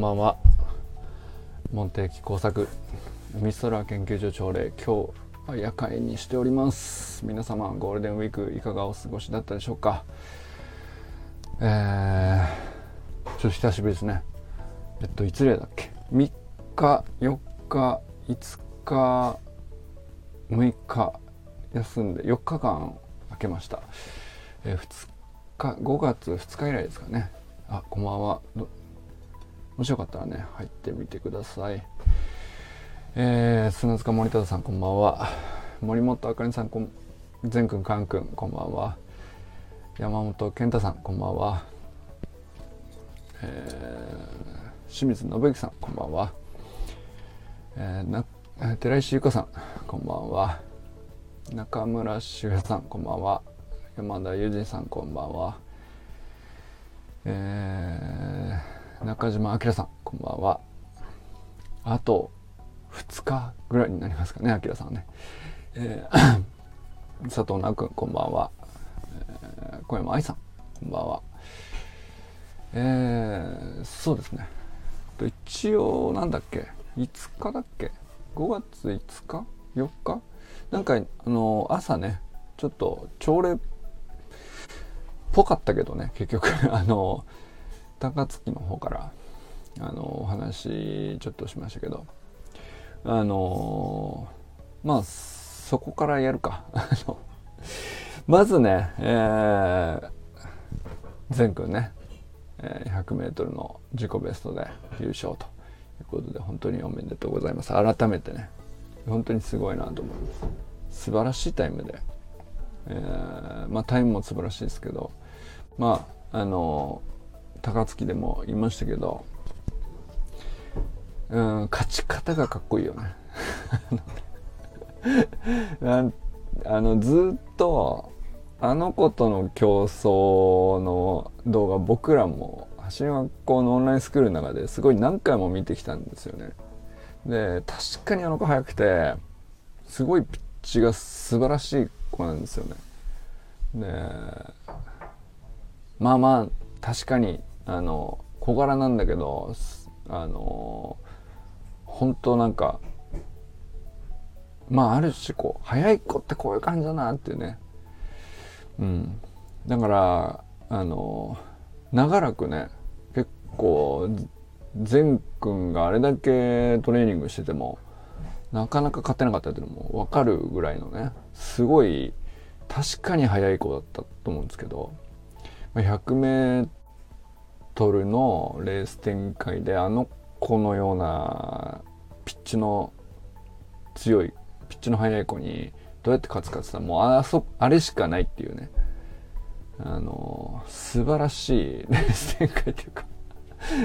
んばんは。モンテーキ工作海空研究所朝礼今日は夜会にしております。皆様ゴールデンウィークいかがお過ごしだったでしょうか？えー、ちょっと久しぶりですね。えっといつ例だっけ？3日4日5日6日休んで4日間空けました、えー、2日5月2日以来ですかね。あこんばんは。もしよかったらね入ってみてください。えー、砂塚森田さんこんばんは。森本あかりさんこん善くんかんくんこんばんは。山本健太さんこんばんは、えー、清水信之さんこんばんは、えー、な寺石由香さんこんばんは。中村修平さんこんばんは。山田裕二さんこんばんは。えー中島明さんこんばんは。あと2日ぐらいになりますかね明さんね、えー、佐藤直君こんばんは、えー、小山愛さんこんばんは。えー、そうですね。一応なんだっけ5日だっけ？5月5日？4日？なんかあの朝ねちょっと朝礼っぽかったけどね結局。あの高槻の方からあのお話ちょっとしましたけどあのまあそこからやるか。まずねえー、くんね、100m の自己ベストで優勝ということで本当におめでとうございます。改めてね本当にすごいなと思います。素晴らしいタイムで、えー、まあタイムも素晴らしいですけどまああの高槻でも言いましたけど、うん、勝ち方がかっこいいよね。なんあのずっとあの子との競争の動画僕らも橋の学校のオンラインスクールの中ですごい何回も見てきたんですよね。で確かにあの子速くてすごいピッチが素晴らしい子なんですよね。でまあまあ確かにあの小柄なんだけどあの本当なんかまあある種こう早い子ってこういう感じだなっていうね。うん。だからあの長らくね結構善くんがあれだけトレーニングしててもなかなか勝てなかったっていうのも分かるぐらいのねすごい確かに速い子だったと思うんですけど 100m トルのレース展開であの子のようなピッチの強いピッチの速い子にどうやって勝つかって言ったらもうあそあれしかないっていうね。あの素晴らしいレース展開っていうか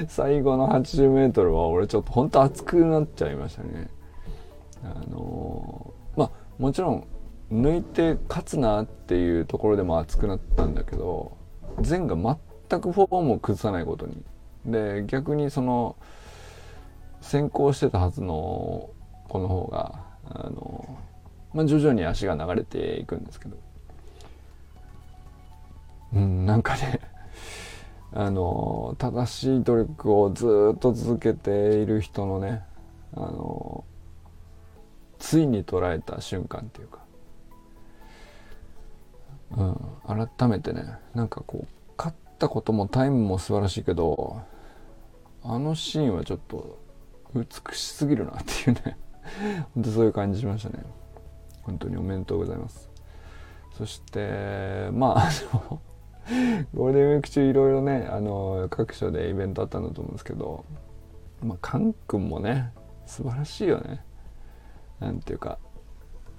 最後の 80m は俺ちょっと本当熱くなっちゃいましたね。あのまあもちろん抜いて勝つなっていうところでも熱くなったんだけど前が全くフォームを崩さないことに。で逆にその先行してたはずの子の方があの、まあ、徐々に足が流れていくんですけど。うんなんかね あの正しい努力をずっと続けている人のねあのついに捉えた瞬間っていうか、うん、改めてねなんかこうったこともタイムも素晴らしいけどあのシーンはちょっと美しすぎるなっていうね。本当そういう感じしましたね。本当におめでとうございます。そしてまああのゴールデンウィーク中いろいろねあの各所でイベントあったんだと思うんですけどまあカン君もね素晴らしいよね。なんていうか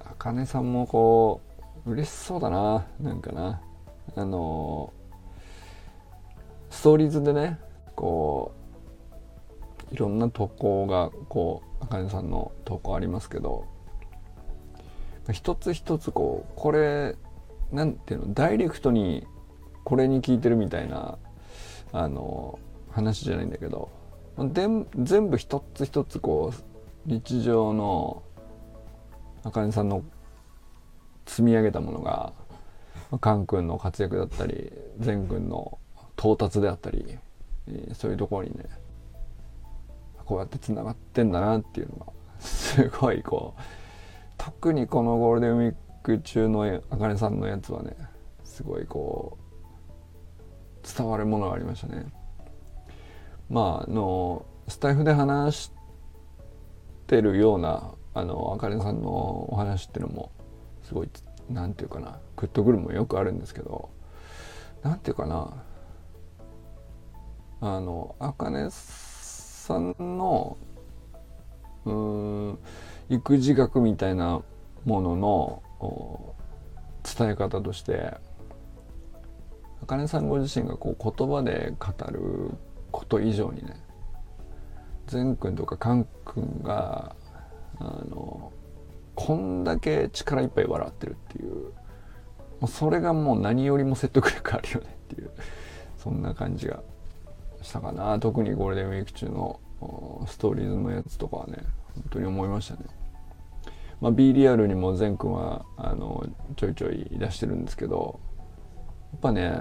あかねさんもこう嬉しそうだななんかな。あのストーリーズでねこういろんな投稿がこうあかねさんの投稿ありますけど一つ一つこうこれなんていうのダイレクトにこれに聞いてるみたいなあの話じゃないんだけどで全部一つ一つこう日常のあかねさんの積み上げたものがカン君の活躍だったり善君の到達であったり、え、そういうところにねこうやってつながってんだなっていうのがすごいこう特にこのゴールデンウィーク中のあかねさんのやつはねすごいこう伝わるものがありましたね。まああのスタイフで話してるようなあのあかねさんのお話っていうのもすごい何て言うかなグッとくるもよくあるんですけど何て言うかなあのあかねさんのうん育児学みたいなものの伝え方としてあかねさんご自身がこう言葉で語ること以上にね善くんとかかんくんがあのこんだけ力いっぱい笑ってるっていうもうそれがもう何よりも説得力あるよねっていうそんな感じが。したかな。特にゴールデンウィーク中のストーリーズのやつとかはね本当に思いましたね。まあ、B リアルにも善くんはあのちょいちょい出してるんですけどやっぱね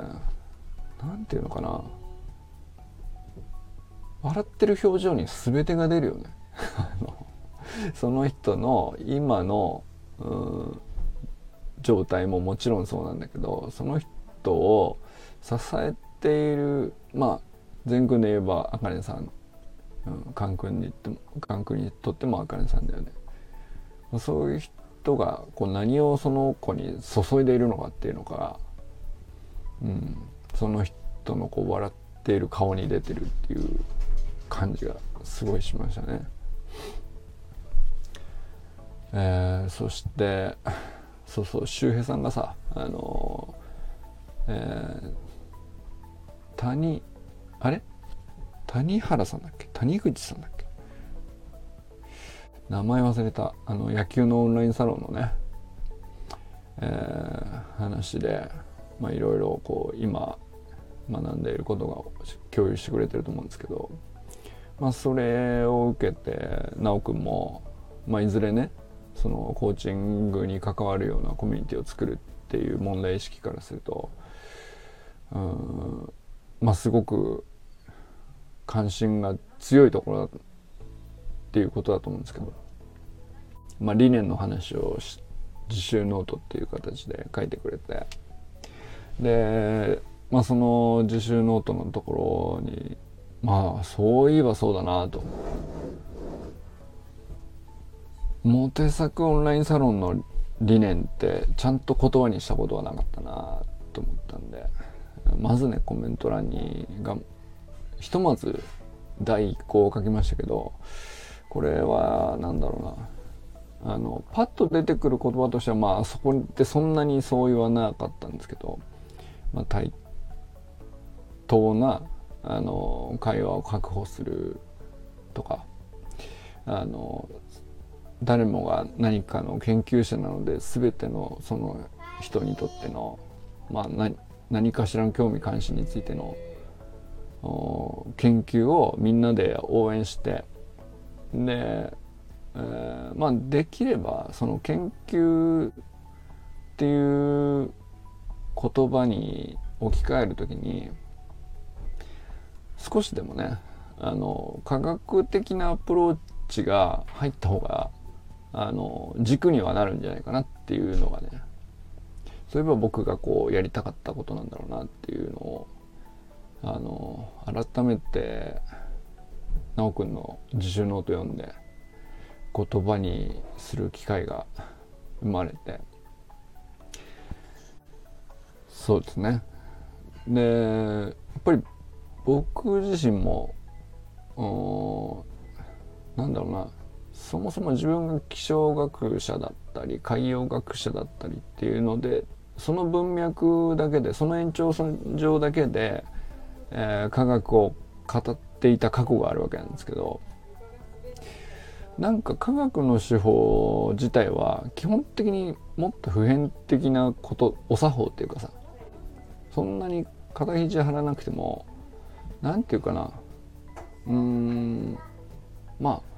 何て言うのかな。笑ってる表情に全てが出るよね。その人の今の状態ももちろんそうなんだけどその人を支えているまあ善くんで言えばあかねさん、うん、カン君にってもカン君にとってもあかねさんだよねそういう人がこう何をその子に注いでいるのかっていうのが、うん、その人のこう笑っている顔に出てるっていう感じがすごいしましたね。えー、そしてそうそう周平さんがさあのー、えー、谷あれ？谷原さんだっけ？谷口さんだっけ？名前忘れた。あの野球のオンラインサロンのね、えー、話でまあいろいろこう今学んでいることが共有してくれてると思うんですけどまあ、それを受けて修くんも、まあ、いずれねそのコーチングに関わるようなコミュニティを作るっていう問題意識からするとうんまあすごく関心が強いところだっていうことだと思うんですけど、まあ、理念の話を自習ノートっていう形で書いてくれて。で、まあ、その自習ノートのところにまあそういえばそうだなと。モテ作オンラインサロンの理念ってちゃんと言葉にしたことはなかったなと思ったんで。まずねコメント欄にがひとまず第1項を書きましたけどこれは何だろうな。あのパッと出てくる言葉としてはまあそこでそんなにそう言わなかったんですけど、まあ、対等なあの会話を確保するとかあの誰もが何かの研究者なので全てのその人にとっての、まあ、何何かしらの興味関心についての研究をみんなで応援してで、えー、まあできればその研究っていう言葉に置き換える時に少しでもねあの科学的なアプローチが入った方があの軸にはなるんじゃないかなっていうのがねそういえば僕がこうやりたかったことなんだろうなっていうのをあの改めて修くんの自習ノート読んで言葉にする機会が生まれてそうですね。でやっぱり僕自身もなんだろうなそもそも自分が気象学者だったり海洋学者だったりっていうのでその文脈だけでその延長線上だけで、えー、科学を語っていた過去があるわけなんですけどなんか科学の手法自体は基本的にもっと普遍的なことお作法っていうかさそんなに肩肘張らなくても何て言うかなうーんまあ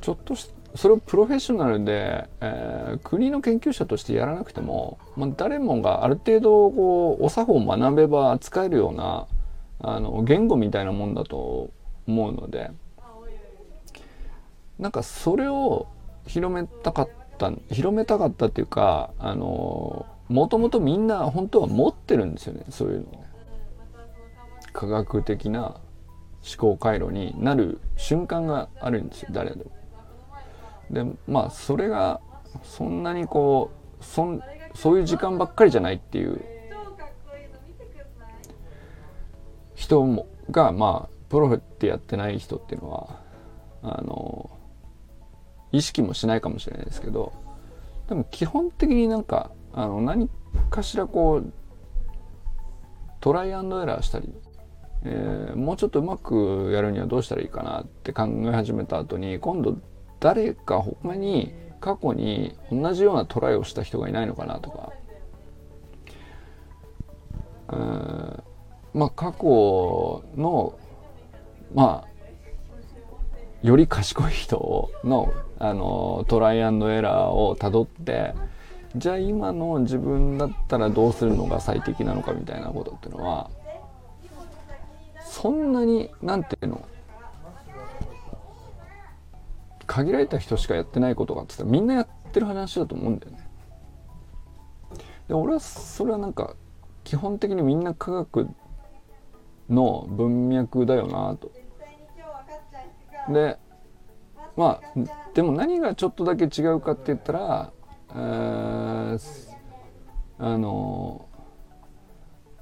ちょっとしそれをプロフェッショナルで、えー、国の研究者としてやらなくても、まあ、誰もがある程度こうお作法を学べば使えるようなあの言語みたいなもんだと思うのでなんかそれを広めたかった広めたかったっていうかあのもともとみんな本当は持ってるんですよねそういうのね科学的な思考回路になる瞬間があるんですよ誰でも。でまあそれがそんなにこうそんそういう時間ばっかりじゃないっていう。人もがまあプロフってやってない人っていうのはあの意識もしないかもしれないですけどでも基本的になんかあの何かしらこうトライアンドエラーしたり、えー、もうちょっとうまくやるにはどうしたらいいかなって考え始めた後に今度誰か他に過去に同じようなトライをした人がいないのかなとか、うんまあ過去のまあより賢い人のあのトライアンドエラーをたどってじゃあ今の自分だったらどうするのが最適なのかみたいなことっていうのはそんなになんていうの限られた人しかやってないことがって言ったらみんなやってる話だと思うんだよね。で俺はそれはなんか基本的にみんな科学の文脈だよなと。でまあでも何がちょっとだけ違うかって言ったら、えー、あの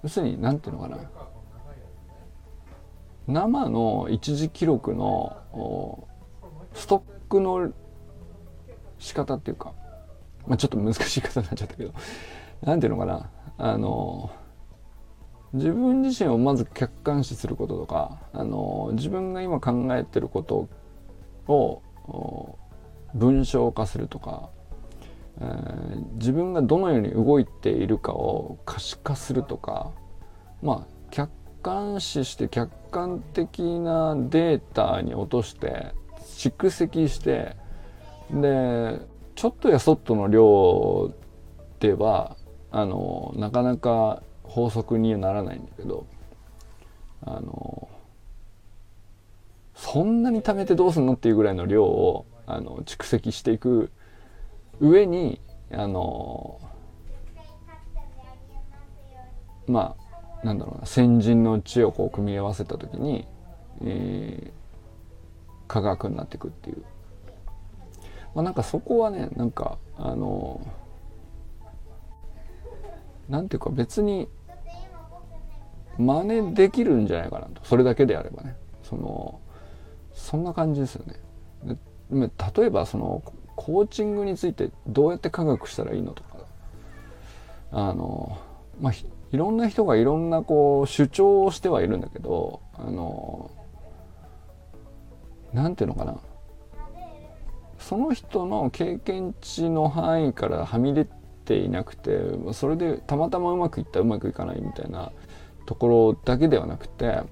要するに何ていうのかな生の一時記録のストックの仕方っていうか、まあ、ちょっと難しい方になっちゃったけど何ていうのかな。あの自分自身をまず客観視することとかあの自分が今考えてることを文章化するとか、えー、自分がどのように動いているかを可視化するとかまあ客観視して客観的なデータに落として蓄積してでちょっとやそっとの量ではあのなかなか法則にはならないんだけどあのそんなに貯めてどうすんのっていうぐらいの量をあの蓄積していく上にあのまあなんだろうな先人の知をこう組み合わせた時に、えー、科学になっていくっていう、まあ、なんかそこはねなんかあのなんていうか別に真似できるんじゃないかなと。それだけであればね。そのそんな感じですよね。で例えばそのコーチングについてどうやって科学したらいいのとか。あのまあいろんな人がいろんなこう主張をしてはいるんだけどあのなんていうのかな？その人の経験値の範囲からはみ出ていなくてそれでたまたまうまくいったうまくいかないみたいなところだけではなくて、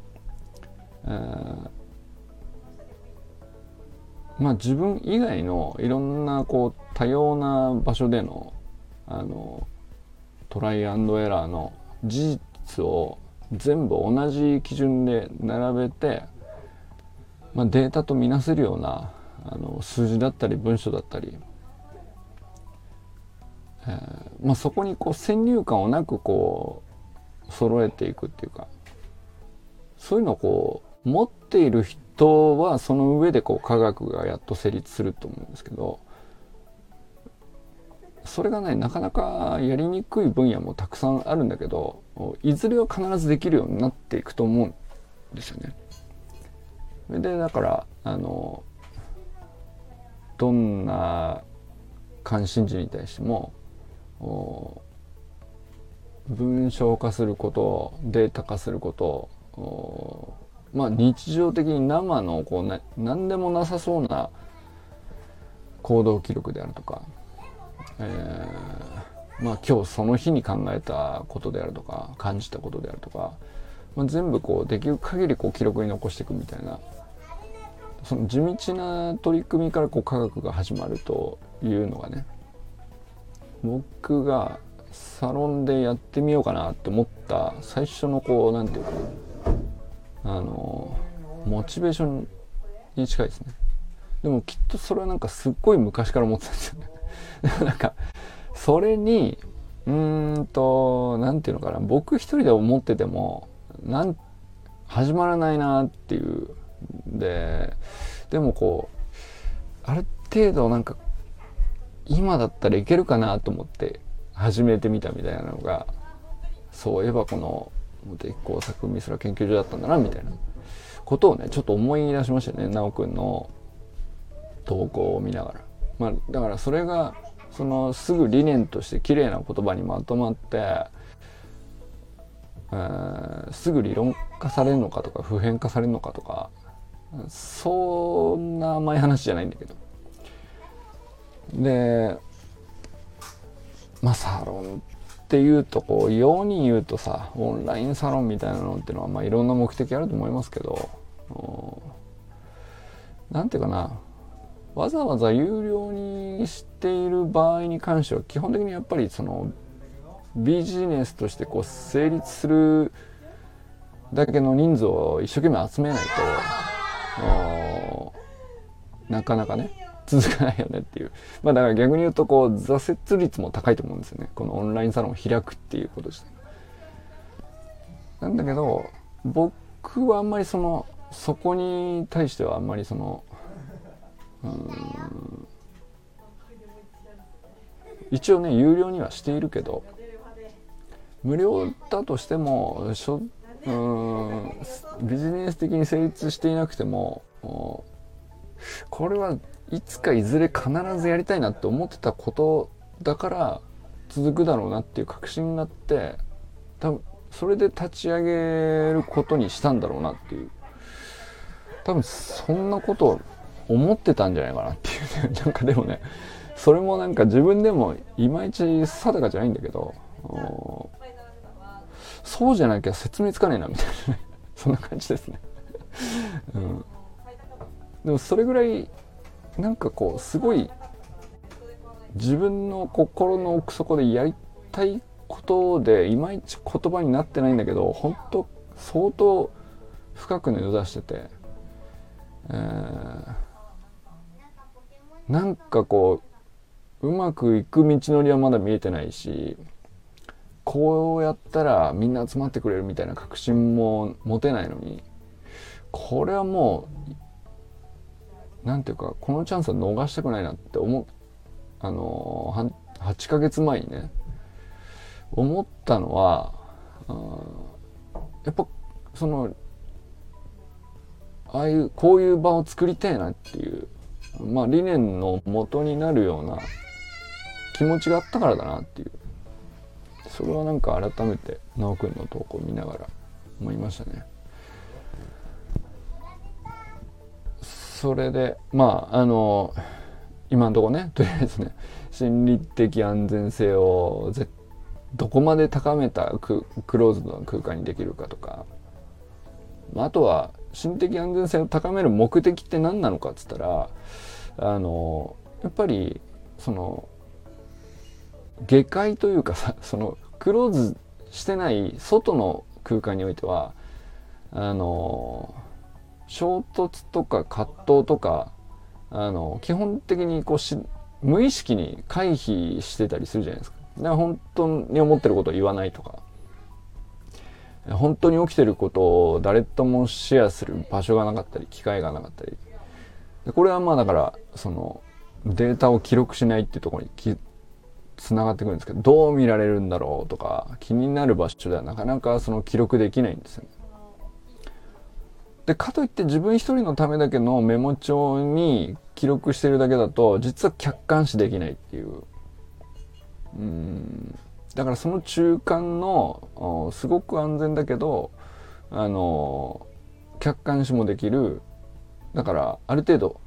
えー、まあ自分以外のいろんなこう多様な場所でのあのトライアンドエラーの事実を全部同じ基準で並べてまあ、データとみなせるようなあの数字だったり文章だったり、えーまあ、そこにこう先入観をなくこう揃えていくっていうかそういうのをこう持っている人はその上でこう科学がやっと成立すると思うんですけどそれがねなかなかやりにくい分野もたくさんあるんだけどいずれは必ずできるようになっていくと思うんですよね。でだからあのどんな関心事に対しても文章化することデータ化することまあ日常的に生のこう、ね、何でもなさそうな行動記録であるとか、えー、まあ今日その日に考えたことであるとか感じたことであるとか、まあ、全部こうできる限りこう記録に残していくみたいな。その地道な取り組みからこう科学が始まるというのがね僕がサロンでやってみようかなって思った最初のこう何て言うかなあのモチベーションに近いですね。でもきっとそれはなんかすっごい昔から思ってたんですよね。なんかそれにうーんと何て言うのかな。僕一人で思っててもなん始まらないなっていうででもこうある程度なんか今だったらいけるかなと思って始めてみたみたいなのがそういえばこの茂木工作美空研究所だったんだなみたいなことをねちょっと思い出しましたね修くんの投稿を見ながら。まあ、だからそれがそのすぐ理念として綺麗な言葉にまとまって、すぐ理論化されるのかとか普遍化されるのかとかそんな甘い話じゃないんだけど。でまあサロンっていうとこう世に言うとさオンラインサロンみたいなのっていうのはまあいろんな目的あると思いますけど何ていうかなわざわざ有料にしている場合に関しては基本的にやっぱりそのビジネスとしてこう成立するだけの人数を一生懸命集めないとなかなかね続かないよねっていう。まあだから逆に言うとこう挫折率も高いと思うんですよね。このオンラインサロンを開くっていうことですなんだけど僕はあんまりそのそこに対してはあんまりそのうん一応ね有料にはしているけど無料だとしてもしょうんビジネス的に成立していなくてもこれはいつかいずれ必ずやりたいなって思ってたことだから続くだろうなっていう確信があって多分それで立ち上げることにしたんだろうなっていう。多分そんなことを思ってたんじゃないかなっていうね。なんかでもねそれもなんか自分でもいまいち定かじゃないんだけどそうじゃなきゃ説明つかねえなみたいなね。そんな感じですね、うん、でもそれぐらいなんかこうすごい自分の心の奥底でやりたいことでいまいち言葉になってないんだけど本当相当深く根を出してて、えーなんかこううまくいく道のりはまだ見えてないしこうやったらみんな集まってくれるみたいな確信も持てないのにこれはもう何ていうかこのチャンスは逃したくないなって思うあの8ヶ月前にね思ったのはやっぱそのああいうこういう場を作りたいなっていうまあ、理念の元になるような気持ちがあったからだなっていう。それはなんか改めて修くんの投稿見ながら思いましたね。それでまああの今のところねとりあえずね心理的安全性をどこまで高めたクローズドな空間にできるかとかまああとは心理的安全性を高める目的って何なのかっつったらあのやっぱりその下界というかさ そのクローズしてない外の空間においてはあの衝突とか葛藤とかあの基本的にこうし無意識に回避してたりするじゃないですか。だから本当に思ってることを言わないとか本当に起きてることを誰ともシェアする場所がなかったり機会がなかったりでこれはまあだからそのデータを記録しないっていうところにきつながってくるんですけどどう見られるんだろうとか気になる場所ではなかなかその記録できないんですよね。でかといって自分一人のためだけのメモ帳に記録してるだけだと実は客観視できないっていう。うん。だからその中間のすごく安全だけどあの客観視もできる。だからある程度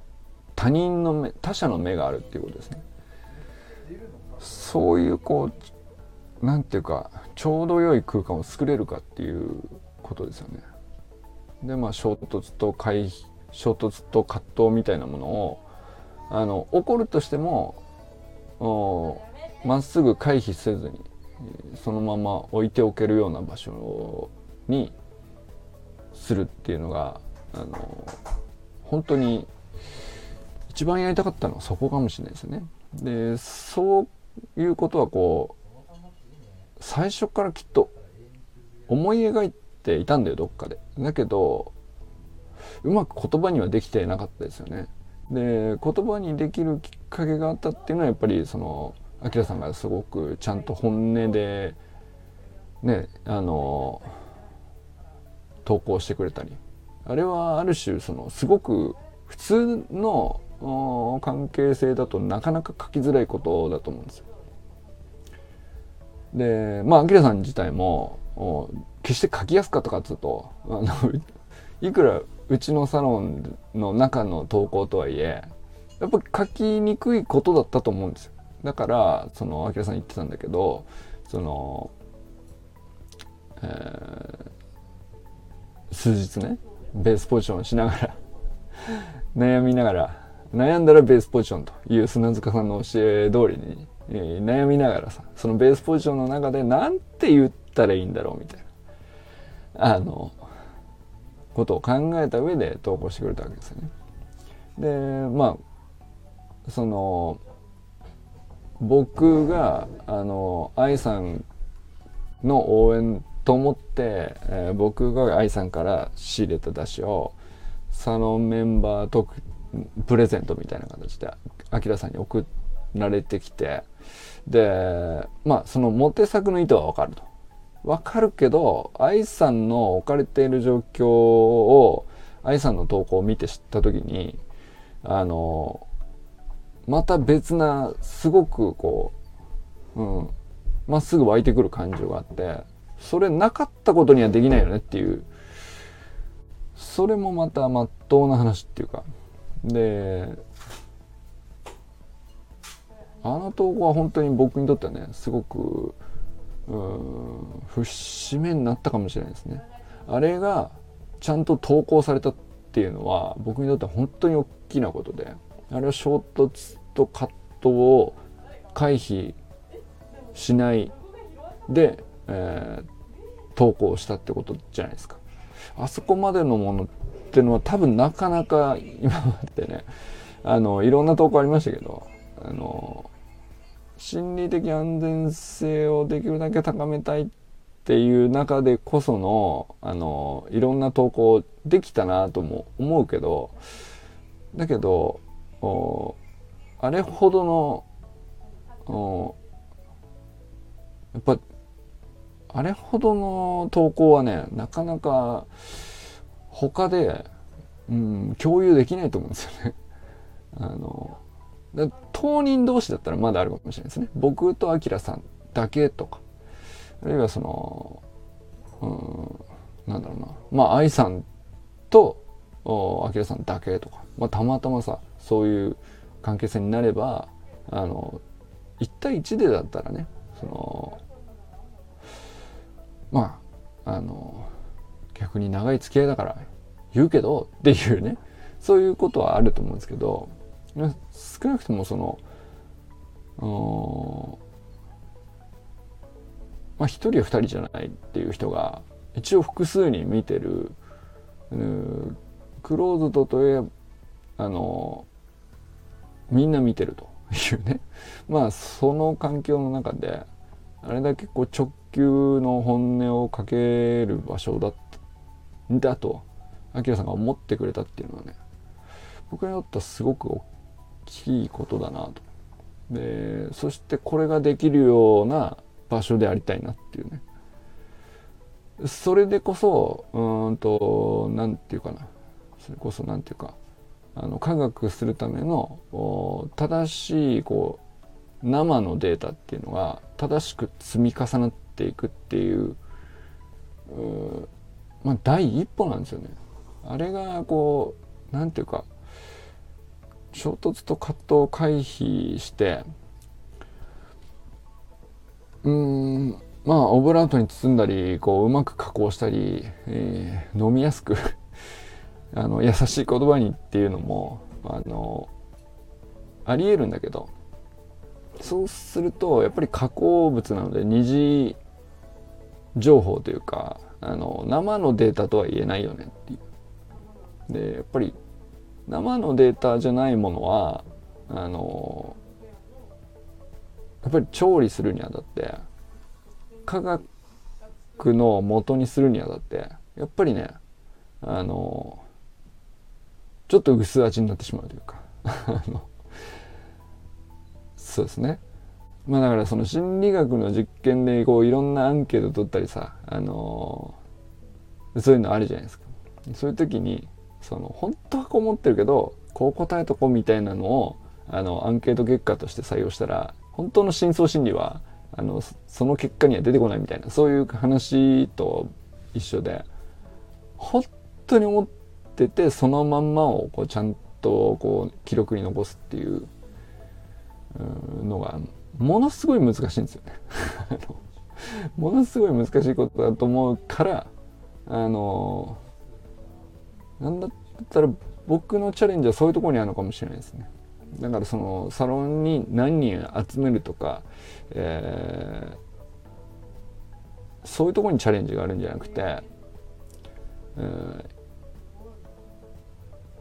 他人の目他者の目があるっていうことですね。そういうこうなんていうかちょうど良い空間を作れるかっていうことですよねでまあ衝突と回避衝突と葛藤みたいなものをあの起こるとしてもまっすぐ回避せずにそのまま置いておけるような場所にするっていうのがあの本当に一番やりたかったのはそこかもしれないですね。でそいうことはこう最初からきっと思い描いていたんだよどっかで。だけどうまく言葉にはできてなかったですよね。で言葉にできるきっかけがあったっていうのはやっぱりそのアキラさんがすごくちゃんと本音でねあの投稿してくれたりあれはある種そのすごく普通の関係性だとなかなか書きづらいことだと思うんですよ。でまあアキラさん自体も決して書きやすかったかっつうとあの いくらうちのサロンの中の投稿とはいえやっぱ書きにくいことだったと思うんですよだからそのあきらさん言ってたんだけどその、えー、数日ねベースポジションしながら 悩みながら悩んだらベースポジションという砂塚さんの教え通りに、えー、悩みながらさそのベースポジションの中で何て言ったらいいんだろうみたいなあのことを考えた上で投稿してくれたわけですよね。でまあその僕があの愛さんの応援と思って、えー、僕が愛さんから仕入れた出汁をサロンメンバーとプレゼントみたいな形であきらさんに送られてきてでまあそのモテ作の意図はわかると。わかるけど、愛さんの置かれている状況を、愛さんの投稿を見て知った時に、あの、また別な、すごくこう、うん、まっすぐ湧いてくる感情があって、それなかったことにはできないよねっていう、それもまたまっとうな話っていうか、で、あの投稿は本当に僕にとってはね、すごく、うん節目になったかもしれないですね。あれがちゃんと投稿されたっていうのは僕にとっては本当に大きなことであれは衝突と葛藤を回避しないで、えー、投稿したってことじゃないですか。あそこまでのものっていうのは多分なかなか今までねあのいろんな投稿ありましたけどあの心理的安全性をできるだけ高めたいっていう中でこその、あの、いろんな投稿できたなとも思うけど、だけど、あれほどの、やっぱ、あれほどの投稿はね、なかなか他で、うん、共有できないと思うんですよね。あの、当人同士だったらまだあるかもしれないですね。僕とアキラさんだけとか。あるいはその、うん、なんだろうな。まあ、愛さんと、アキラさんだけとか。まあ、たまたまさ、そういう関係性になれば、あの、1対1でだったらね、その、まあ、あの、逆に長い付き合いだから言うけどっていうね、そういうことはあると思うんですけど、少なくともそのまあ一人や二人じゃないっていう人が一応複数に見てるクローズドといえばあのみんな見てるというね。まあその環境の中であれだけこう直球の本音をかける場所だっただとアキラさんが思ってくれたっていうのはね僕にとってはすごく大きいことだなと。でそしてこれができるような場所でありたいなっていうねそれでこそうんと何て言うかなそれこそ何て言うかあの科学するための正しいこう生のデータっていうのが正しく積み重なっていくっていうまあ第一歩なんですよね。あれがこう何て言うか衝突と葛藤を回避してうんまあオブラートに包んだりこううまく加工したり、えー、飲みやすく あの優しい言葉にっていうのもあのありえるんだけどそうするとやっぱり加工物なので二次情報というかあの生のデータとは言えないよねっていう。でやっぱり生のデータじゃないものはあのやっぱり調理するにあたって科学の元にするにあたってやっぱりねあのちょっと薄味になってしまうというか そうですねまあだからその心理学の実験でこういろんなアンケート取ったりさあのそういうのあるじゃないですか。そういう時にその本当はこう思ってるけどこう答えとこうみたいなのをあのアンケート結果として採用したら本当の深層心理はあのその結果には出てこないみたいなそういう話と一緒で本当に思っててそのまんまをこうちゃんとこう記録に残すっていうのがものすごい難しいんですよね。ものすごい難しいことだと思うからあのなんだったら僕のチャレンジはそういうところにあるのかもしれないですね。だからそのサロンに何人集めるとか、えー、そういうところにチャレンジがあるんじゃなくて、えー、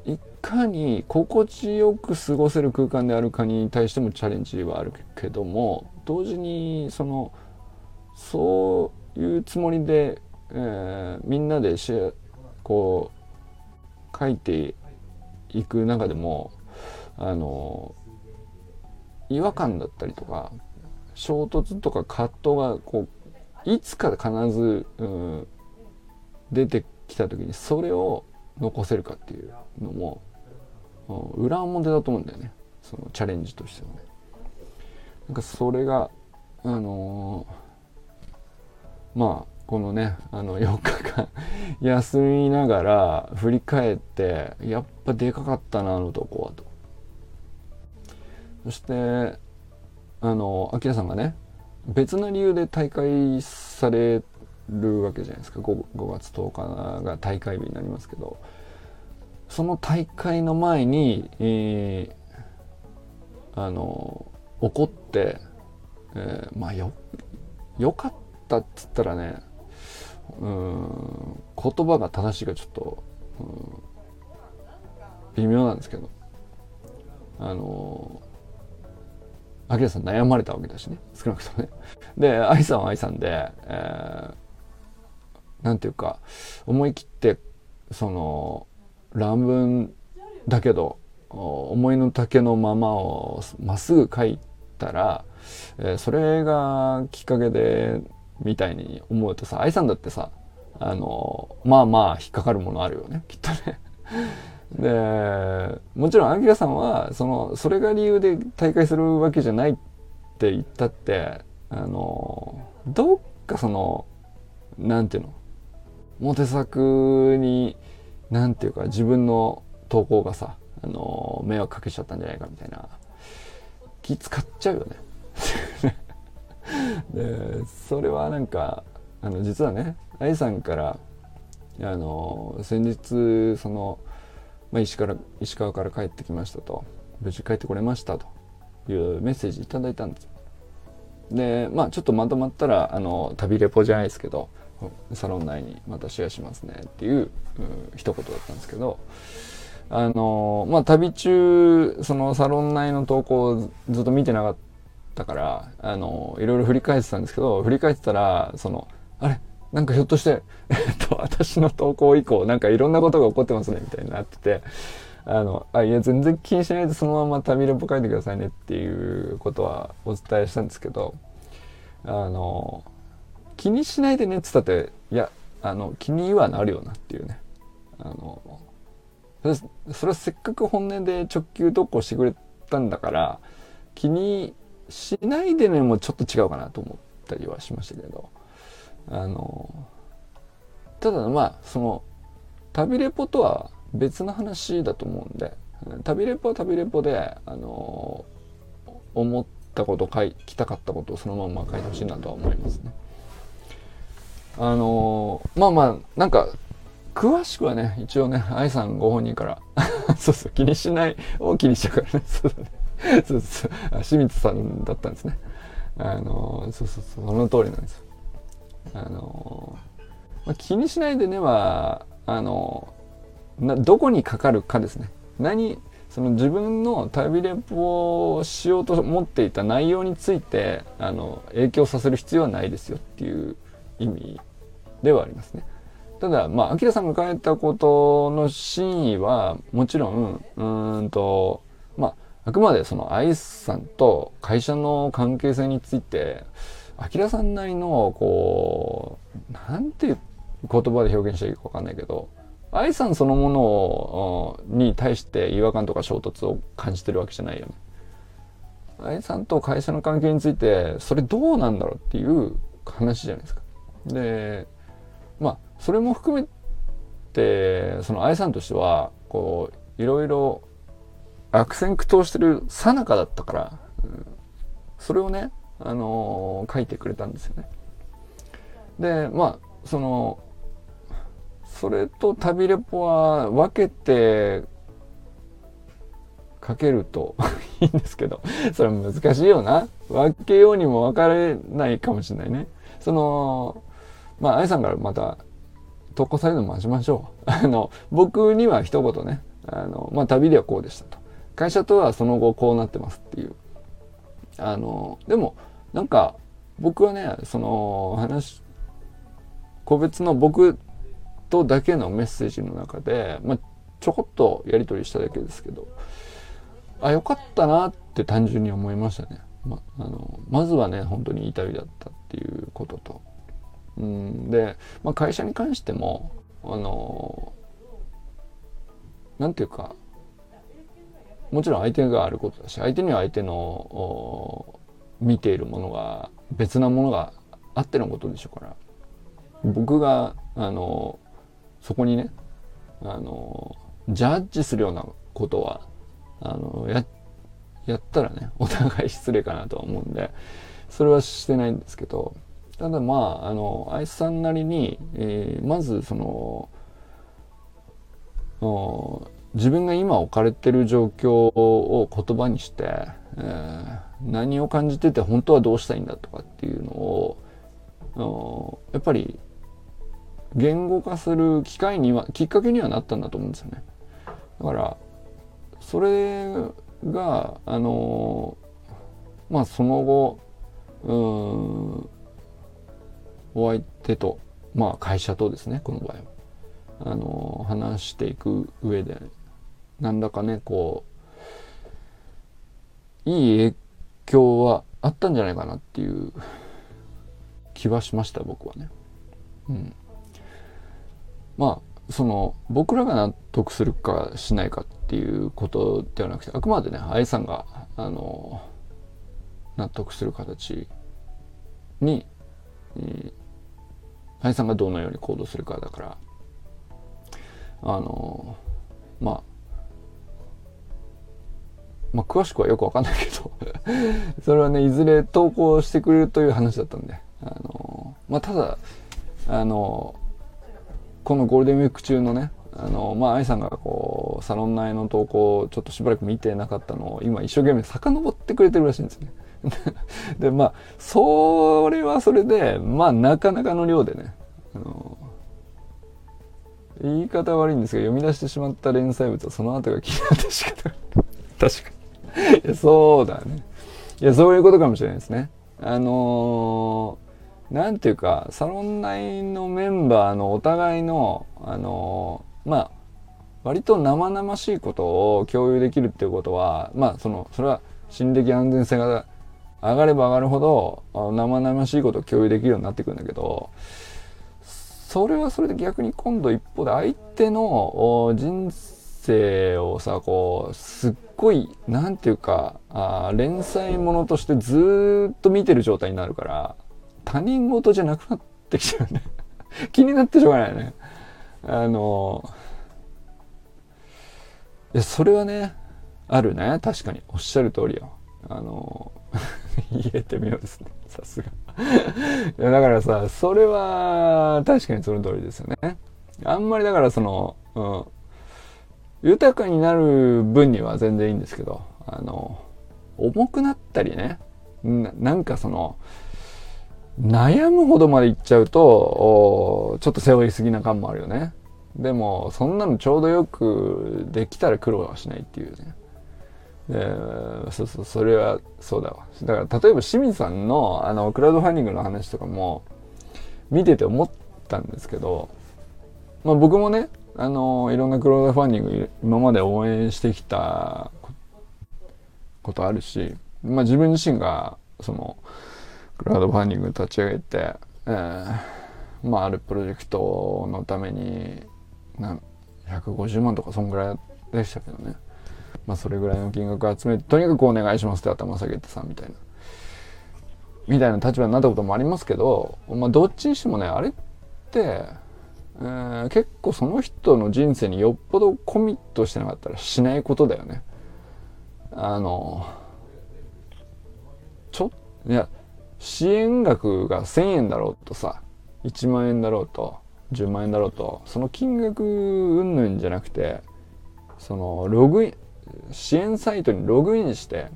いかに心地よく過ごせる空間であるかに対してもチャレンジはあるけども同時にそのそういうつもりで、えー、みんなでシェこう書いていく中でもあの違和感だったりとか衝突とか葛藤がこういつか必ず、うん、出てきた時にそれを残せるかっていうのも、うん、裏表だと思うんだよねそのチャレンジとしてはね。なんかそれがあのー、まあこのねあの4日間 休みながら振り返ってやっぱでかかったなあのとこはとそしてあのアキラさんがね別の理由で大会されるわけじゃないですか。5, 5月10日が大会日になりますけど。その大会の前に、えー、あの怒って、えー、まあよよかったっつったらねうん言葉が正しいかちょっと、うん、微妙なんですけど。あのアキラさん悩まれたわけだしね少なくともね。で愛さんは愛さんで、えー、なんていうか思い切ってその乱文だけど思いの丈のままをまっすぐ書いたら、えー、それがきっかけでみたいに思うとさ愛さんだってさあのまあまあ引っかかるものあるよねきっとね。でもちろんアキラさんはそのそれが理由で大会するわけじゃないって言ったってあのどっかそのなんていうのモテ作になんていうか自分の投稿がさあの迷惑かけちゃったんじゃないかみたいな。気使っちゃうよね。でそれはなんかあの実はね愛さんからあの先日そのまあ、石から石川から帰ってきましたと。無事帰ってこれましたと。いうメッセージいただいたんですよ。でまあちょっとまとまったらあの旅レポじゃないですけどサロン内にまたシェアしますねっていう、う一言だったんですけどあのまあ旅中そのサロン内の投稿をずっと見てなかったからあのいろいろ振り返ってたんですけど振り返ってたらそのあれ？なんかひょっとして、えっと、私の投稿以降、なんかいろんなことが起こってますね、みたいになってて、あの、あ、いや、全然気にしないでそのまま旅レポ書いてくださいねっていうことはお伝えしたんですけど、あの、気にしないでねって言ったって、いや、あの、気にはなるよなっていうね。あの、それそれはせっかく本音で直球投稿してくれたんだから、気にしないでねもちょっと違うかなと思ったりはしましたけど。あのただまあその旅レポとは別の話だと思うんで旅レポは旅レポであの思ったこと書きたかったことをそのまま書いてほしいなとは思いますね。あのまあまあなんか詳しくはね一応ね愛さんご本人から。そうそう気にしないを気にしちゃうからね。そうだねそうそう。清水さんだったんですね。あのそうそうそう。その通りなんですあのまあ、気にしないでねはあのなどこにかかるかですね。何その自分の旅レポをしようと思っていた内容についてあの影響させる必要はないですよっていう意味ではありますね。ただ、まあ、アキラさんが書いたことの真意は、もちろん、うんと、まあ、あくまでそのアイスさんと会社の関係性について、アキラさんなりの、こう、なんていう言葉で表現していいかわかんないけど、愛さんそのものをに対して違和感とか衝突を感じてるわけじゃないよね。愛さんと会社の関係についてそれどうなんだろうっていう話じゃないですか。でまあそれも含めてその愛さんとしてはこういろいろ悪戦苦闘してるさなかだったから、うん、それをね、あのー、書いてくれたんですよね。でまあそのそれと旅レポは分けて書けると いいんですけど、それ難しいよな。分けようにも分かれないかもしれないね。その、まあ、愛さんからまた投稿されるの待ちましょう。あの、僕には一言ね、あの、まあ、旅ではこうでしたと。会社とはその後こうなってますっていう。あの、でも、なんか、僕はね、その話、個別の僕とだけのメッセージの中で、まあ、ちょこっとやり取りしただけですけどあよかったなって単純に思いましたね。まあのまずはね本当にいい旅だったっていうことと。うん。で、まあ、会社に関してもあのなんていうかもちろん相手があることだし相手には相手の見ているものが別なものがあってのことでしょうから。僕があのそこにねあのジャッジするようなことはあのややったらねお互い失礼かなとは思うんでそれはしてないんですけどただまああの愛さんなりに、えー、まずその自分が今置かれてる状況を言葉にして、えー、何を感じてて本当はどうしたいんだとかっていうのをやっぱり言語化する機会にはきっかけにはなったんだと思うんですよね。だからそれがあのまあその後うんお相手とまあ会社とですねこの場合はあの話していく上で何らかねこういい影響はあったんじゃないかなっていう気はしました僕はね。うんまあその僕らが納得するかしないかっていうことではなくてあくまでね愛さんがあの納得する形に、えー、愛さんがどのように行動するかだからあのまあまあ、詳しくはよくわかんないけど それはね、いずれ投稿してくれるという話だったんで、あのまあ、ただ、あのこのゴールデンウィーク中のね、あの、まあ、愛さんがこう、サロン内の投稿をちょっとしばらく見てなかったのを、今一生懸命遡ってくれてるらしいんですね。で、まあ、それはそれで、まあ、なかなかの量でね、あの、言い方悪いんですが、読み出してしまった連載物はその後が気になって仕方ない。確かに。いや、そうだね。いや、そういうことかもしれないですね。あのなんていうか、サロン内のメンバーのお互いの、あのまあ、割と生々しいことを共有できるっていうことは、まあ、その、それは心理的安全性が上がれば上がるほど、生々しいことを共有できるようになってくるんだけど、それはそれで逆に今度一方で相手の人生をさ、こう、すっごい、なんていうか、あ連載ものとしてずっと見てる状態になるから、他人事じゃなくなってきちゃうね 気になってしょうがないよね。あの、いや、それはね、あるね。確かに。おっしゃる通りよ。あの、言えてみようですね。さすが。いや、だからさ、それは、確かにその通りですよね。あんまりだからその、うん、豊かになる分には全然いいんですけど、あの、重くなったりね、ななんかその、悩むほどまでいっちゃうと、ちょっと背負いすぎな感もあるよね。でもそんなのちょうどよくできたら苦労はしないっていうねでそうそうそれはそうだわ。だから例えば清水さんのあのクラウドファンディングの話とかも見てて思ったんですけど、まあ、僕もねあのいろんなクラウドファンディング今まで応援してきたことあるし、まあ、自分自身がそのクラウドファンディング立ち上げて、えー、まああるプロジェクトのためにな150万とかそんぐらいでしたけどね。まあそれぐらいの金額集めてとにかくお願いしますって頭下げてさみたいな。みたいな立場になったこともありますけどまあどっちにしてもねあれって、えー、結構その人の人生によっぽどコミットしてなかったらしないことだよね。あのちょいや支援額が1000円だろうとさ1万円だろうと10万円だろうとその金額云々じゃなくてそのログイン支援サイトにログインして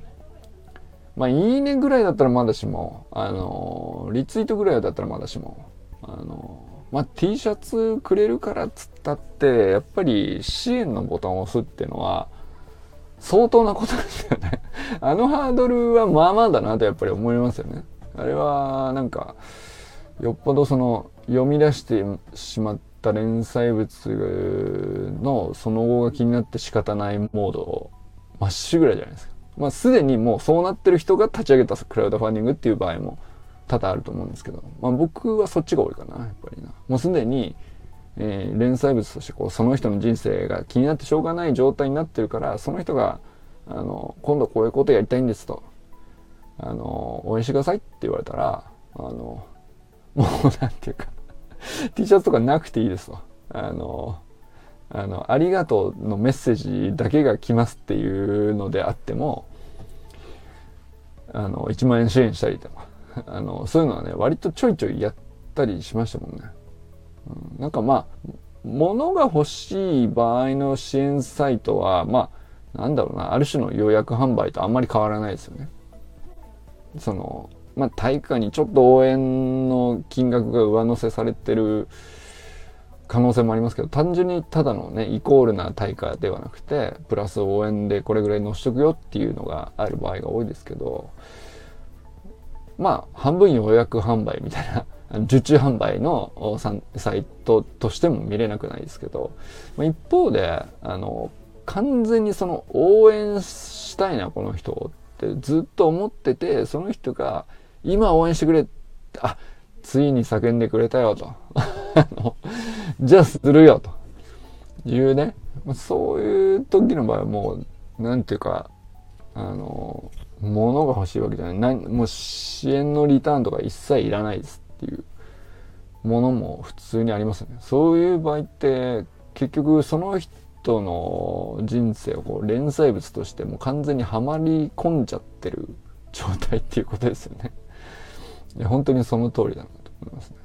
まあいいねぐらいだったらまだしもあのリツイートぐらいだったらまだしもあのまあ T シャツくれるからっつったってやっぱり支援のボタンを押すっていうのは相当なことですよね。あのハードルはまあまあだなとやっぱり思いますよね。あれはなんかよっぽどその読み出してしまった連載物のその後が気になって仕方ないモードまっしぐらいじゃないですか。まあすでにもうそうなってる人が立ち上げたクラウドファンディングっていう場合も多々あると思うんですけど、まあ僕はそっちが多いかな、やっぱりな。もうすでに、えー、連載物としてこうその人の人生が気になってしょうがない状態になってるからその人があの今度こういうことやりたいんですとあの応援してくださいって言われたらあのもうなんていうか T シャツとかなくていいですと。あの、あの、ありがとうのメッセージだけが来ますっていうのであっても、あの、1万円支援したりとか、あの、そういうのはね、割とちょいちょいやったりしましたもんね。うん、なんかまあ、物が欲しい場合の支援サイトは、まあ、なんだろうな、ある種の予約販売とあんまり変わらないですよね。その、まあ、対価にちょっと応援の金額が上乗せされてる可能性もありますけど単純にただのねイコールな対価ではなくてプラス応援でこれぐらい乗しとくよっていうのがある場合が多いですけどまあ半分予約販売みたいな 受注販売のサイトとしても見れなくないですけどま一方であの完全にその応援したいなこの人ってずっと思っててその人が今応援してくれ。あ、ついに叫んでくれたよと。じゃあするよというね。そういう時の場合はもう、なんていうか、あの、物が欲しいわけじゃない。もう支援のリターンとか一切いらないですっていうものも普通にありますね。そういう場合って、結局その人の人生をこう連載物としてもう完全にはまり込んじゃってる状態っていうことですよね。や本当にその通りだなと思いますね。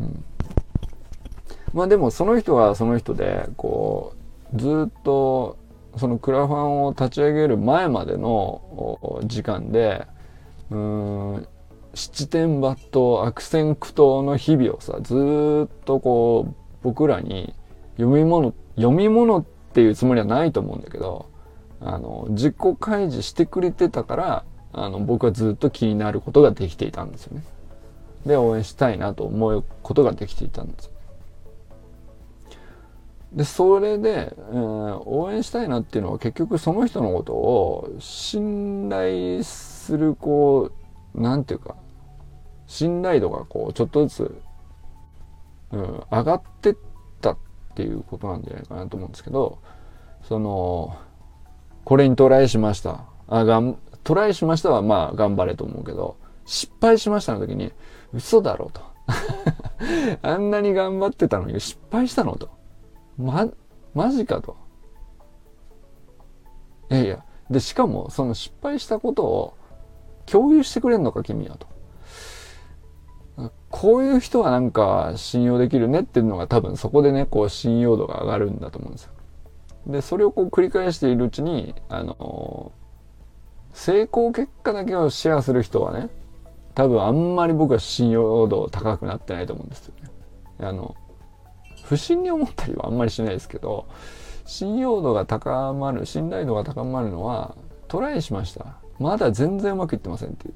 うん、まあでもその人はその人でこうずっとそのクラファンを立ち上げる前までの時間でうん七点抜刀悪戦苦闘の日々をさずっとこう僕らに読み物読み物っていうつもりはないと思うんだけどあの自己開示してくれてたからあの僕はずっと気になることができていたんですよね。で応援したいなと思うことができていたんです。でそれで、うん、応援したいなっていうのは結局その人のことを信頼するこうなんていうか信頼度がこうちょっとずつ、うん、上がってったっていうことなんじゃないかなと思うんですけどそのこれにトライしましたあがんトライしましたはまあ頑張れと思うけど、失敗しましたの時に、嘘だろうと。あんなに頑張ってたのに失敗したのと。ま、マジかと。いやいや。で、しかもその失敗したことを共有してくれんのか君はと。こういう人はなんか信用できるねっていうのが多分そこでね、こう信用度が上がるんだと思うんですよ。で、それをこう繰り返しているうちに、あの成功結果だけをシェアする人はね、多分あんまり僕は信用度高くなってないと思うんですよね。あの、不審に思ったりはあんまりしないですけど信用度が高まる信頼度が高まるのはトライしました。まだ全然うまくいってませんっていう。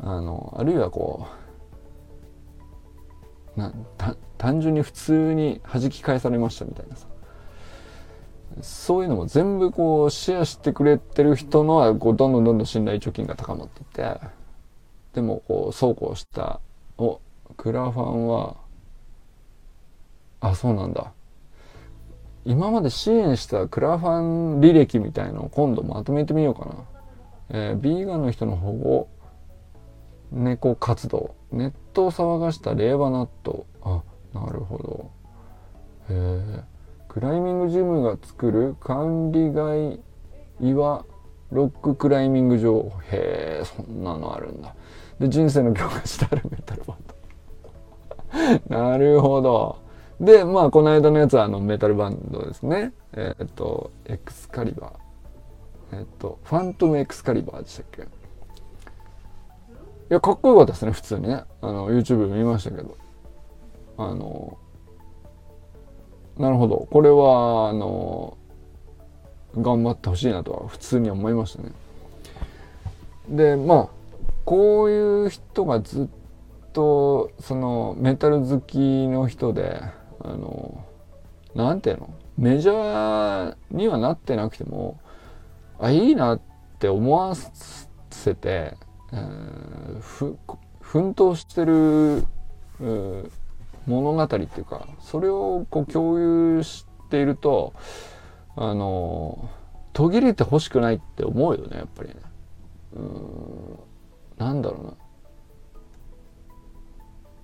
あのあるいはこうな単純に普通に弾き返されましたみたいなさ。そういうのも全部こうシェアしてくれてる人のはこうどんどんどんどん信頼貯金が高まっててでもこうそうこうしたおクラファンはあそうなんだ。今まで支援したクラファン履歴みたいのを今度まとめてみようかな。えー、ビーガンの人の保護猫活動。ネットを騒がした令和納豆。あなるほど。へえクライミングジムが作る管理外岩ロッククライミング場。へえそんなのあるんだ。で人生の教科書であるメタルバンド。なるほど。でまあこの間のやつはあのメタルバンドですね。えー、っとエクスカリバー。えー、っとファントムエクスカリバーでしたっけ？いやかっこよかったですね普通にね。あの YouTube 見ましたけど。あのなるほど。これはあの頑張ってほしいなとは普通に思いましたね。でまあこういう人がずっとそのメタル好きの人であのなんていうの？メジャーにはなってなくてもあいいなって思わせて、えー、ふ奮闘してる物語っていうかそれをこう共有しているとあの途切れてほしくないって思うよねやっぱりね。うんなんだろうな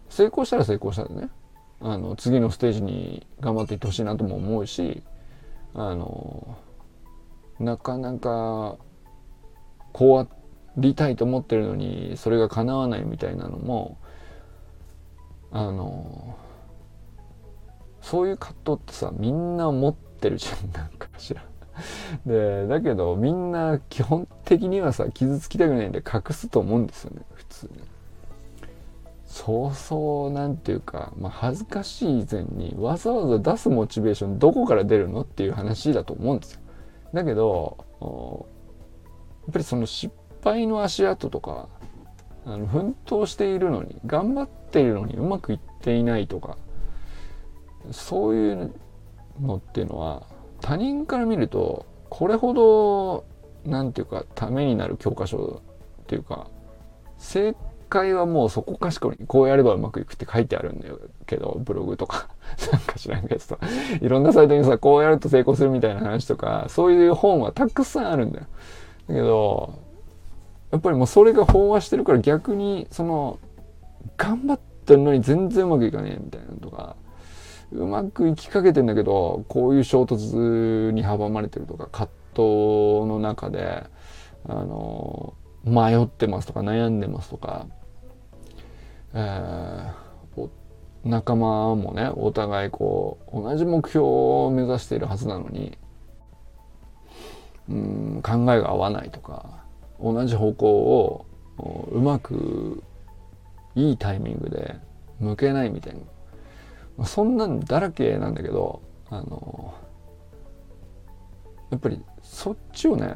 成功したら成功したらねあの次のステージに頑張っていってほしいなとも思うしあのなかなかこうありたいと思ってるのにそれが叶わないみたいなのもあのそういう葛藤ってさみんな持ってるじゃん なんかしら。でだけどみんな基本的にはさ傷つきたくないんで隠すと思うんですよね普通に。そうそうなんていうか、まあ、恥ずかしい以前にわざわざ出すモチベーションどこから出るのっていう話だと思うんですよ。だけどやっぱりその失敗の足跡とかあの奮闘しているのに頑張っているのにうまくいっていないとかそういうのっていうのは他人から見るとこれほど何て言うかためになる教科書っていうか成回はもうそこかしこにこうやればうまくいくって書いてあるんだけど、ブログとか、なんか知らんけどさ、いろんなサイトにさ、こうやると成功するみたいな話とか、そういう本はたくさんあるんだよ。だけど、やっぱりもうそれが飽和してるから逆に、その、頑張ってるのに全然うまくいかねえみたいなとか、うまくいきかけてんだけど、こういう衝突に阻まれてるとか、葛藤の中で、あの、迷ってますとか悩んでますとか、えー、仲間もねお互いこう同じ目標を目指しているはずなのにうん考えが合わないとか同じ方向をうまくいいタイミングで向けないみたいな。そんなんだらけなんだけどあのやっぱりそっちをね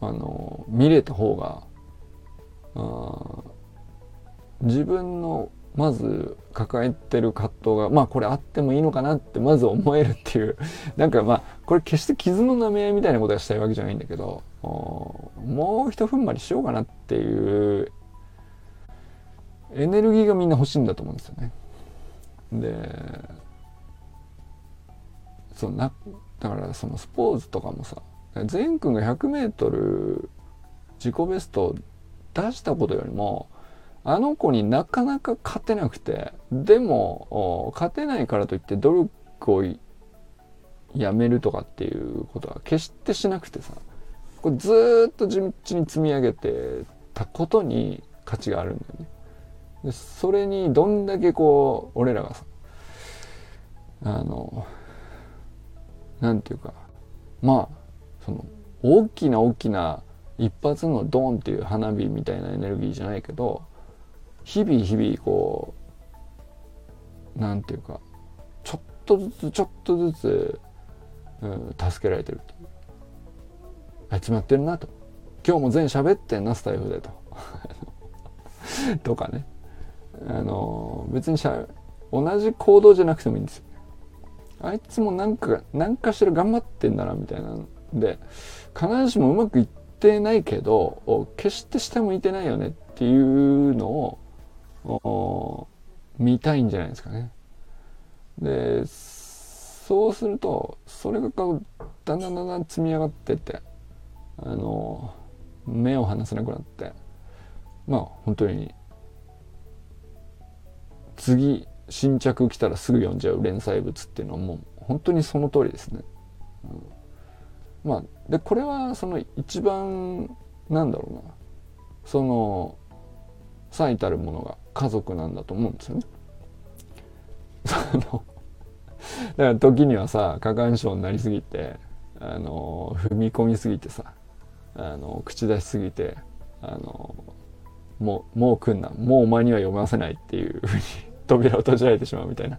あの見れた方が自分のまず抱えてる葛藤がまあこれあってもいいのかなってまず思えるっていう なんかまあこれ決して傷の舐め合いみたいなことがしたいわけじゃないんだけどもうひと踏ん張りしようかなっていうエネルギーがみんな欲しいんだと思うんですよね。でそうなだからそのスポーツとかもさ善くんが 100m 自己ベストを出したことよりもあの子になかなか勝てなくてでも勝てないからといって努力をやめるとかっていうことは決してしなくてさこれずっと地道に積み上げてたことに価値があるんだよね。でそれにどんだけこう俺らがさあのなんていうかまあその大きな大きな一発のドンっていう花火みたいなエネルギーじゃないけど日々日々こう何て言うかちょっとずつちょっとずつ、うん、助けられてるっていう。あいつもやってるなと。今日も全喋ってんなスタイフでと。とかね。あの別にしゃ同じ行動じゃなくてもいいんですよ。あいつもなんか何かしら頑張ってんだなみたいなんで必ずしもうまくいってないけど決して下向いてないよねっていうのを見たいんじゃないですかね。でそうするとそれがだんだんだんだん積み上がってってあの目を離せなくなってまあ本当に次新着来たらすぐ読んじゃう連載物っていうのはもう本当にその通りですね。うん、まあでこれはその一番なんだろうなその最たるものが家族なんだと思うんですよね。だから時にはさ過干渉になりすぎてあの踏み込みすぎてさあの口出しすぎてあのもうもう来んなもうお前には読ませないっていうふうに扉を閉じられてしまうみたい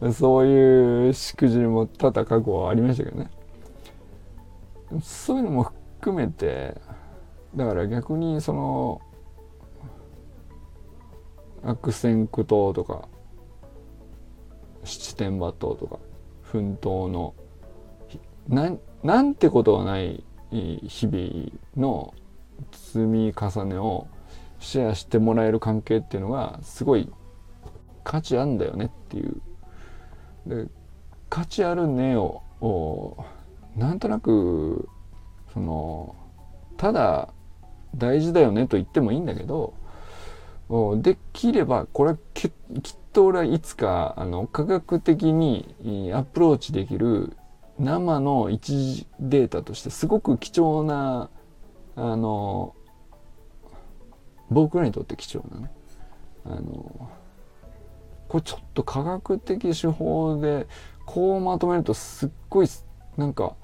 なそういうしくじりも多々過去はありましたけどねそういうのも含めてだから逆にその悪戦苦闘とか七点抜刀とか奮闘のななんてことはない日々の積み重ねをシェアしてもらえる関係っていうのがすごい価値あんだよねっていう。で価値あるねをなんとなくそのただ大事だよねと言ってもいいんだけどできればこれはきっと俺はいつかあの科学的にアプローチできる生の一時データとしてすごく貴重なあの僕らにとって貴重なねあのこれちょっと科学的手法でこうまとめるとすっごいなんか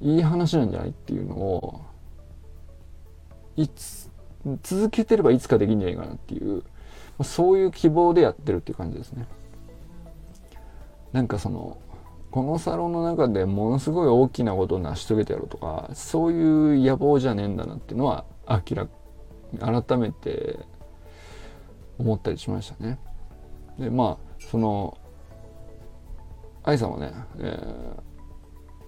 いい話なんじゃないっていうのをいつ続けてればいつかできんじゃないかなっていうそういう希望でやってるっていう感じですねなんかそのこのサロンの中でものすごい大きなことを成し遂げてやろうとかそういう野望じゃねえんだなっていうのは明ら改めて思ったりしましたね。でまあその愛さんはね、え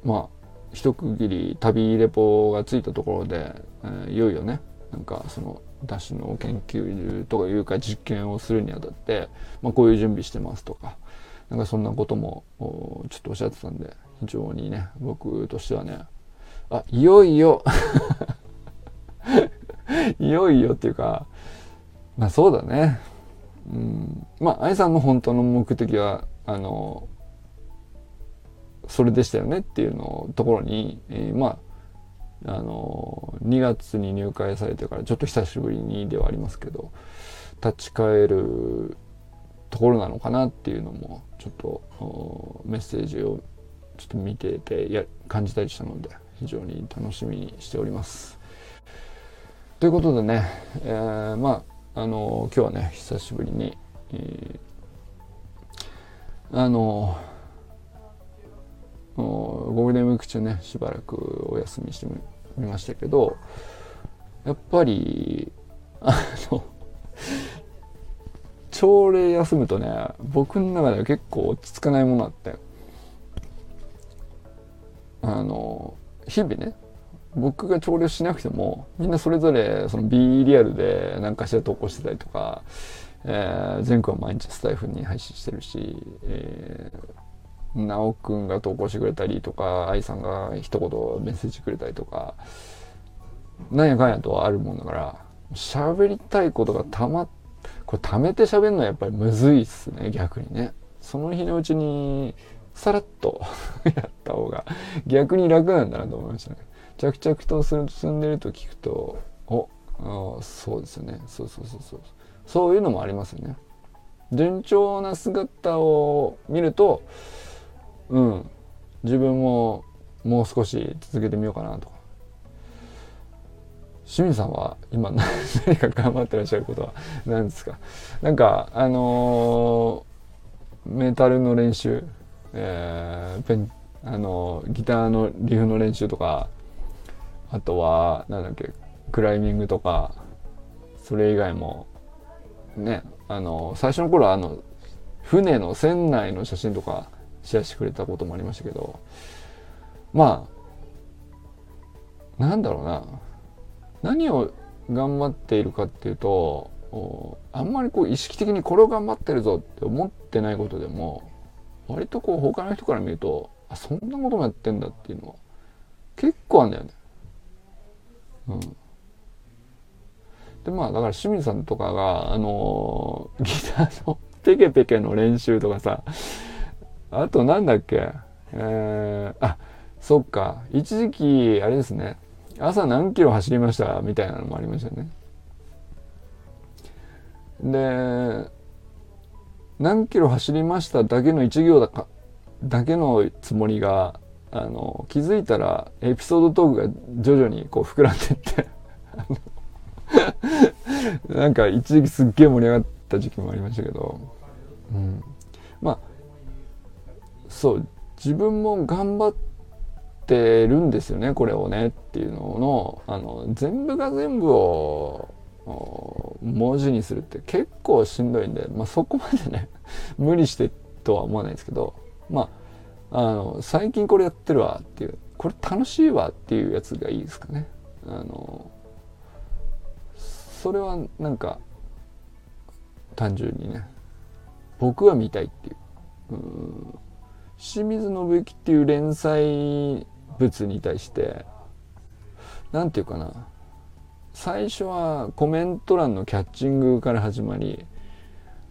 ー、まあ一区切り旅レポがついたところで、えー、いよいよねなんかそのダッシュの研究とかいうか実験をするにあたって、まあ、こういう準備してますとかなんかそんなこともちょっとおっしゃってたんで非常にね僕としてはねあいよいよ いよいよっていうかまあそうだね。うん、まあ愛さんの本当の目的はあのそれでしたよねっていうのところに、えー、まああの2月に入会されてからちょっと久しぶりにではありますけど立ち返るところなのかなっていうのもちょっとメッセージをちょっと見ててや感じたりしたので非常に楽しみにしております。ということでね、えー、まああの今日はね久しぶりに、えー、あのゴールデンウィーク中ねしばらくお休みしてみましたけどやっぱりあの朝礼休むとね僕の中では結構落ち着かないものあってあの日々ね僕が調理しなくてもみんなそれぞれその B リアルで何かしら投稿してたりとか、えー、全国は毎日スタイフに配信してるし、えー、直くんが投稿してくれたりとか愛さんが一言メッセージくれたりとかなんやかんやとあるもんだから喋りたいことがたまこれ溜めて喋るのはやっぱりむずいっすね逆にね。その日のうちにさらっと やった方が逆に楽なんだなと思いましたね。着々と進んでると聞くとおあそうですよね。そうそうそうそう。そういうのもありますよね。順調な姿を見るとうん。自分ももう少し続けてみようかなと。か清水さんは今 何か頑張ってらっしゃることは何ですか？なんかあのメタルの練習、えー、ペンあのギターのリフの練習とかあとはなんだっけクライミングとかそれ以外もねあの最初の頃はあの船の船内の写真とかシェアしてくれたこともありましたけどまあなんだろうな何を頑張っているかっていうとあんまりこう意識的にこれを頑張ってるぞって思ってないことでも割とこう他の人から見るとあそんなこともやってんだっていうのは結構あんだよね。うん。でまあだから清水さんとかがあのー、ギターのペケペケの練習とかさあとなんだっけ？えー、あそっか。一時期あれですね。朝何キロ走りました？みたいなのもありましたね。で何キロ走りましただけの1行だかだけのつもりがあの気づいたらエピソードトークが徐々にこう膨らんでって。なんか一時期すっげえ盛り上がった時期もありましたけど、うん、まあそう自分も頑張ってるんですよねこれをねっていうののあの全部が全部を文字にするって結構しんどいんで、まあ、そこまでね 無理してとは思わないんですけどまああの最近これやってるわっていうこれ楽しいわっていうやつがいいですかね。あのそれはなんか単純にね僕は見たいっていう。う清水信之っていう連載物に対して何て言うかな。最初はコメント欄のキャッチングから始まり、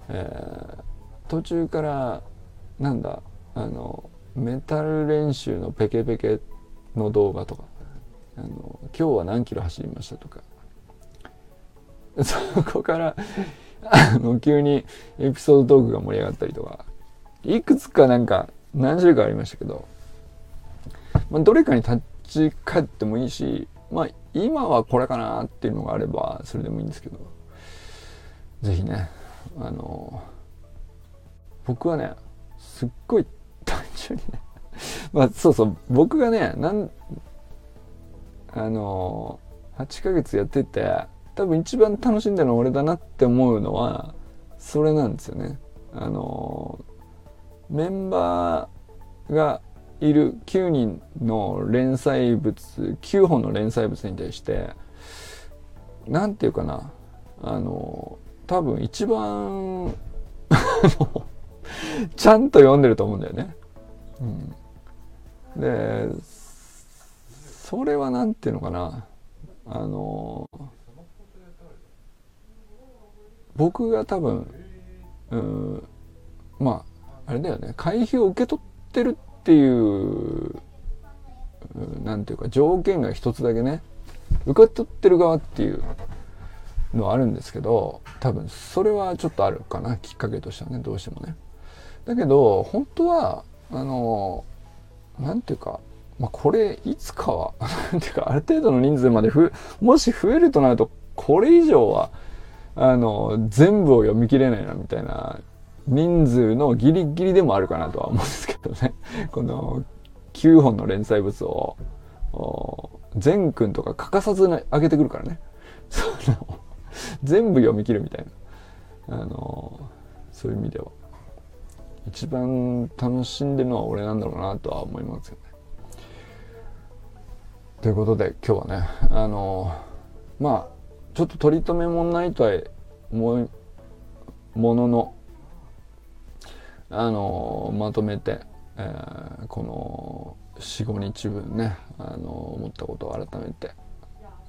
えー、途中からなんだあのメタル練習のペケペケの動画とかあの今日は何キロ走りましたとか。そこからあの急にエピソードトークが盛り上がったりとか。いくつかなんか何種類かありましたけど、まあ、どれかに立ち返ってもいいしまあ今はこれかなっていうのがあればそれでもいいんですけど是非ねあの僕はねすっごい単純にねまあそうそう僕がねなんあの8ヶ月やってて多分一番楽しんでるのは俺だなって思うのはそれなんですよね。あのメンバーがいる9人の連載物9本の連載物に対して何て言うかなあの多分一番 ちゃんと読んでると思うんだよね。うん、でそれは何て言うのかなあの僕が多分うんまああれだよね。会費を受け取ってるっていうなんていうか条件が一つだけね。受け取ってる側っていうのはあるんですけど多分それはちょっとあるかな。きっかけとしてはね。どうしてもね。だけど本当はあのなんていうか、まあ、これいつかは なんていうかある程度の人数までふもし増えるとなるとこれ以上はあの全部を読み切れないなみたいな人数のギリギリでもあるかなとは思うんですけどね。この9本の連載物を、全くんとか欠かさず上げてくるからね。その、全部読み切るみたいな。あの、そういう意味では。一番楽しんでるのは俺なんだろうなとは思いますよね。ということで今日はね、あの、まあ、ちょっと取り留めもないとは思うものの、あのまとめて、えー、この45日分ね、あの思ったことを改めて。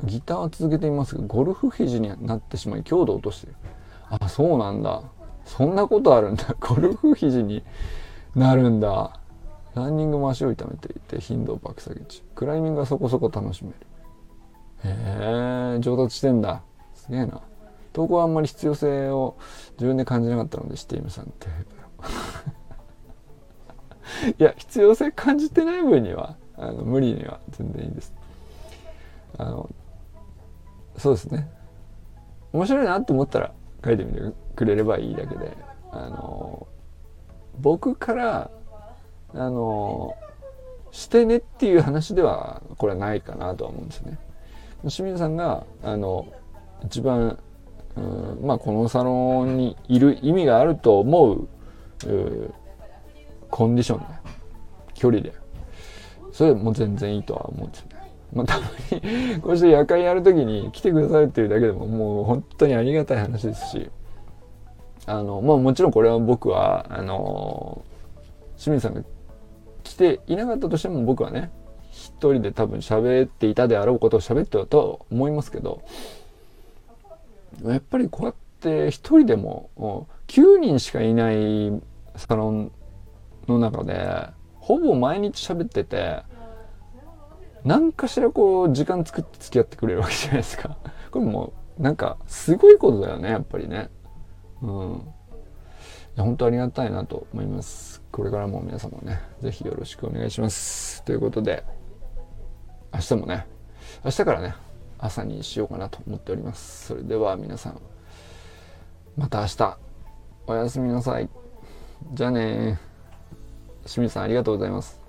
ギターは続けていますがゴルフ肘になってしまい強度を落として。るあそうなんだ。そんなことあるんだ。ゴルフ肘になるんだ。ランニングも足を痛めていて頻度を爆下げ中。クライミングはそこそこ楽しめる。へえ上達してんだ。すげえな。投稿はあんまり必要性を自分で感じなかったので知っていませんテープいや必要性感じてない分にはあの無理には全然いいですあのそうですね面白いなと思ったら書いてみてくれればいいだけであの僕からあのしてねっていう話ではこれはないかなとは思うんですね。清水さんがあの一番うんまあこのサロンにいる意味があると思ううコンディションで距離で。それも全然いいとは思うんですよね。まあ、たまにこうして夜会やるときに来てくださるっていうだけでももう本当にありがたい話ですし。あのまあもちろんこれは僕はあの清水さんが来ていなかったとしても僕はね一人で多分喋っていたであろうことを喋ってたと思いますけどやっぱりこうやって一人でも9人しかいないサロンの中でほぼ毎日喋ってて何かしらこう時間作って付き合ってくれるわけじゃないですか。これもうなんかすごいことだよねやっぱりね。うん。いや本当ありがたいなと思います。これからも皆様ね是非よろしくお願いします。ということで明日もね明日からね朝にしようかなと思っております。それでは皆さんまた明日。おやすみなさい。じゃあね清水さんありがとうございます。